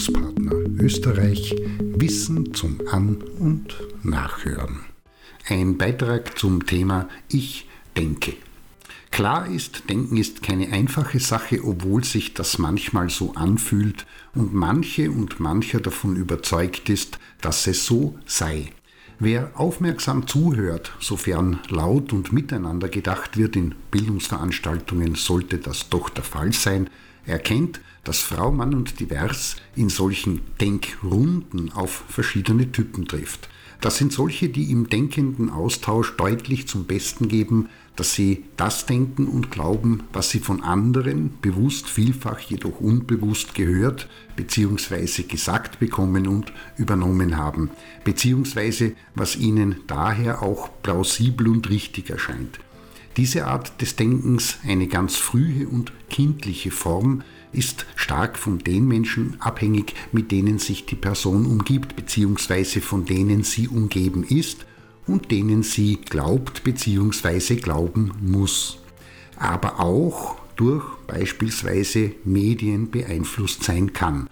Bildungspartner Österreich Wissen zum An- und Nachhören. Ein Beitrag zum Thema Ich denke. Klar ist, Denken ist keine einfache Sache, obwohl sich das manchmal so anfühlt und manche und mancher davon überzeugt ist, dass es so sei. Wer aufmerksam zuhört, sofern laut und miteinander gedacht wird in Bildungsveranstaltungen, sollte das doch der Fall sein, erkennt, dass Frau, Mann und Divers in solchen Denkrunden auf verschiedene Typen trifft. Das sind solche, die im denkenden Austausch deutlich zum Besten geben, dass sie das denken und glauben, was sie von anderen bewusst, vielfach jedoch unbewusst gehört bzw. gesagt bekommen und übernommen haben, beziehungsweise was ihnen daher auch plausibel und richtig erscheint. Diese Art des Denkens, eine ganz frühe und kindliche Form, ist stark von den Menschen abhängig, mit denen sich die Person umgibt, beziehungsweise von denen sie umgeben ist und denen sie glaubt bzw. glauben muss. Aber auch durch beispielsweise Medien beeinflusst sein kann.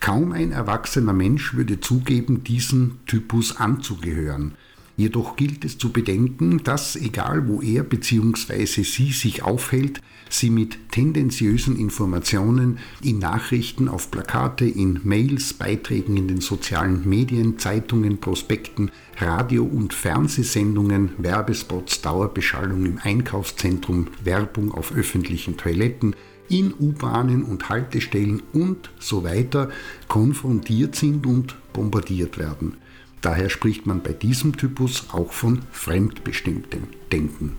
Kaum ein erwachsener Mensch würde zugeben, diesen Typus anzugehören. Jedoch gilt es zu bedenken, dass egal wo er bzw. sie sich aufhält, sie mit tendenziösen Informationen in Nachrichten, auf Plakate, in Mails, Beiträgen in den sozialen Medien, Zeitungen, Prospekten, Radio- und Fernsehsendungen, Werbespots, Dauerbeschallung im Einkaufszentrum, Werbung auf öffentlichen Toiletten, in U-Bahnen und Haltestellen und so weiter konfrontiert sind und bombardiert werden. Daher spricht man bei diesem Typus auch von fremdbestimmtem Denken.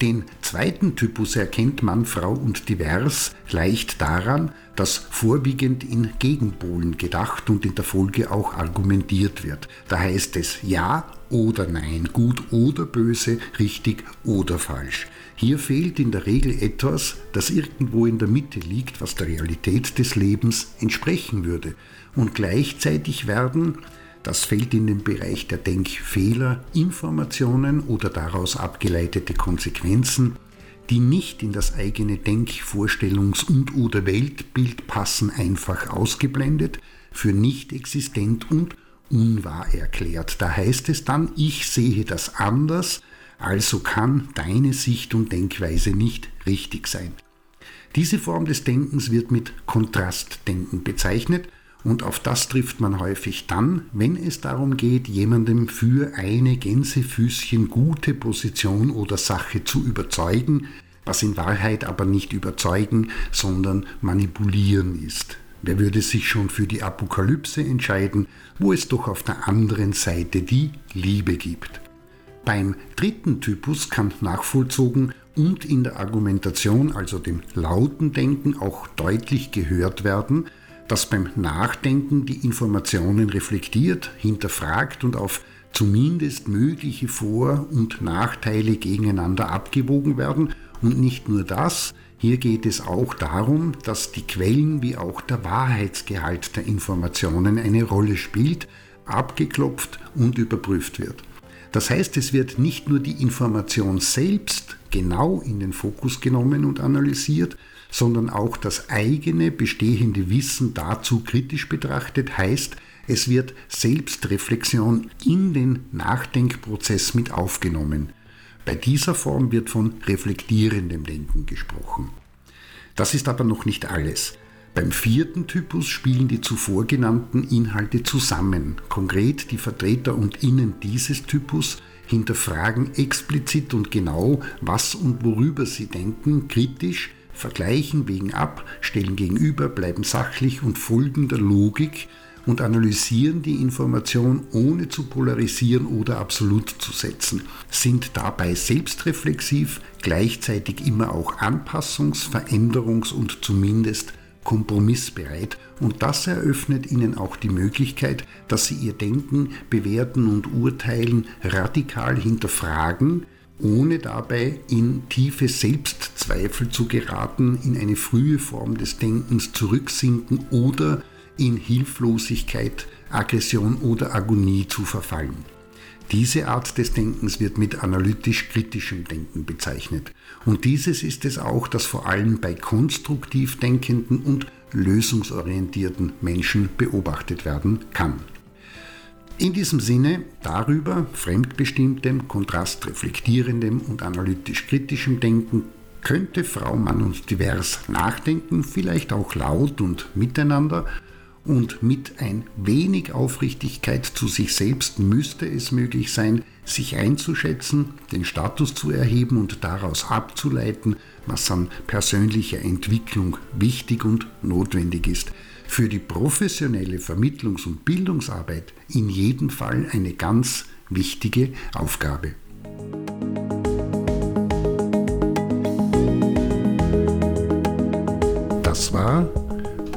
Den zweiten Typus erkennt Mann, Frau und Divers leicht daran, dass vorwiegend in Gegenpolen gedacht und in der Folge auch argumentiert wird. Da heißt es Ja oder Nein, gut oder böse, richtig oder falsch. Hier fehlt in der Regel etwas, das irgendwo in der Mitte liegt, was der Realität des Lebens entsprechen würde. Und gleichzeitig werden das fällt in den Bereich der Denkfehler, Informationen oder daraus abgeleitete Konsequenzen, die nicht in das eigene Denkvorstellungs- und oder Weltbild passen, einfach ausgeblendet, für nicht existent und unwahr erklärt. Da heißt es dann, ich sehe das anders, also kann deine Sicht und Denkweise nicht richtig sein. Diese Form des Denkens wird mit Kontrastdenken bezeichnet und auf das trifft man häufig dann, wenn es darum geht, jemandem für eine Gänsefüßchen gute Position oder Sache zu überzeugen, was in Wahrheit aber nicht überzeugen, sondern manipulieren ist. Wer würde sich schon für die Apokalypse entscheiden, wo es doch auf der anderen Seite die Liebe gibt? Beim dritten Typus kann nachvollzogen und in der Argumentation, also dem lauten Denken, auch deutlich gehört werden, dass beim Nachdenken die Informationen reflektiert, hinterfragt und auf zumindest mögliche Vor- und Nachteile gegeneinander abgewogen werden. Und nicht nur das, hier geht es auch darum, dass die Quellen wie auch der Wahrheitsgehalt der Informationen eine Rolle spielt, abgeklopft und überprüft wird. Das heißt, es wird nicht nur die Information selbst genau in den Fokus genommen und analysiert, sondern auch das eigene bestehende Wissen dazu kritisch betrachtet, heißt, es wird Selbstreflexion in den Nachdenkprozess mit aufgenommen. Bei dieser Form wird von reflektierendem Denken gesprochen. Das ist aber noch nicht alles. Beim vierten Typus spielen die zuvor genannten Inhalte zusammen. Konkret die Vertreter und Innen dieses Typus hinterfragen explizit und genau, was und worüber sie denken, kritisch, vergleichen, wägen ab, stellen gegenüber, bleiben sachlich und folgen der Logik und analysieren die Information ohne zu polarisieren oder absolut zu setzen, sind dabei selbstreflexiv, gleichzeitig immer auch anpassungs-, veränderungs- und zumindest kompromissbereit und das eröffnet ihnen auch die Möglichkeit, dass sie ihr Denken, Bewerten und Urteilen radikal hinterfragen, ohne dabei in tiefe Selbstzweifel zu geraten, in eine frühe Form des Denkens zurücksinken oder in Hilflosigkeit, Aggression oder Agonie zu verfallen. Diese Art des Denkens wird mit analytisch-kritischem Denken bezeichnet. Und dieses ist es auch, das vor allem bei konstruktiv denkenden und lösungsorientierten Menschen beobachtet werden kann. In diesem Sinne darüber fremdbestimmtem, kontrastreflektierendem und analytisch kritischem Denken könnte Frau Mann und Divers nachdenken, vielleicht auch laut und miteinander, und mit ein wenig Aufrichtigkeit zu sich selbst müsste es möglich sein, sich einzuschätzen, den Status zu erheben und daraus abzuleiten, was an persönlicher Entwicklung wichtig und notwendig ist. Für die professionelle Vermittlungs- und Bildungsarbeit in jedem Fall eine ganz wichtige Aufgabe. Das war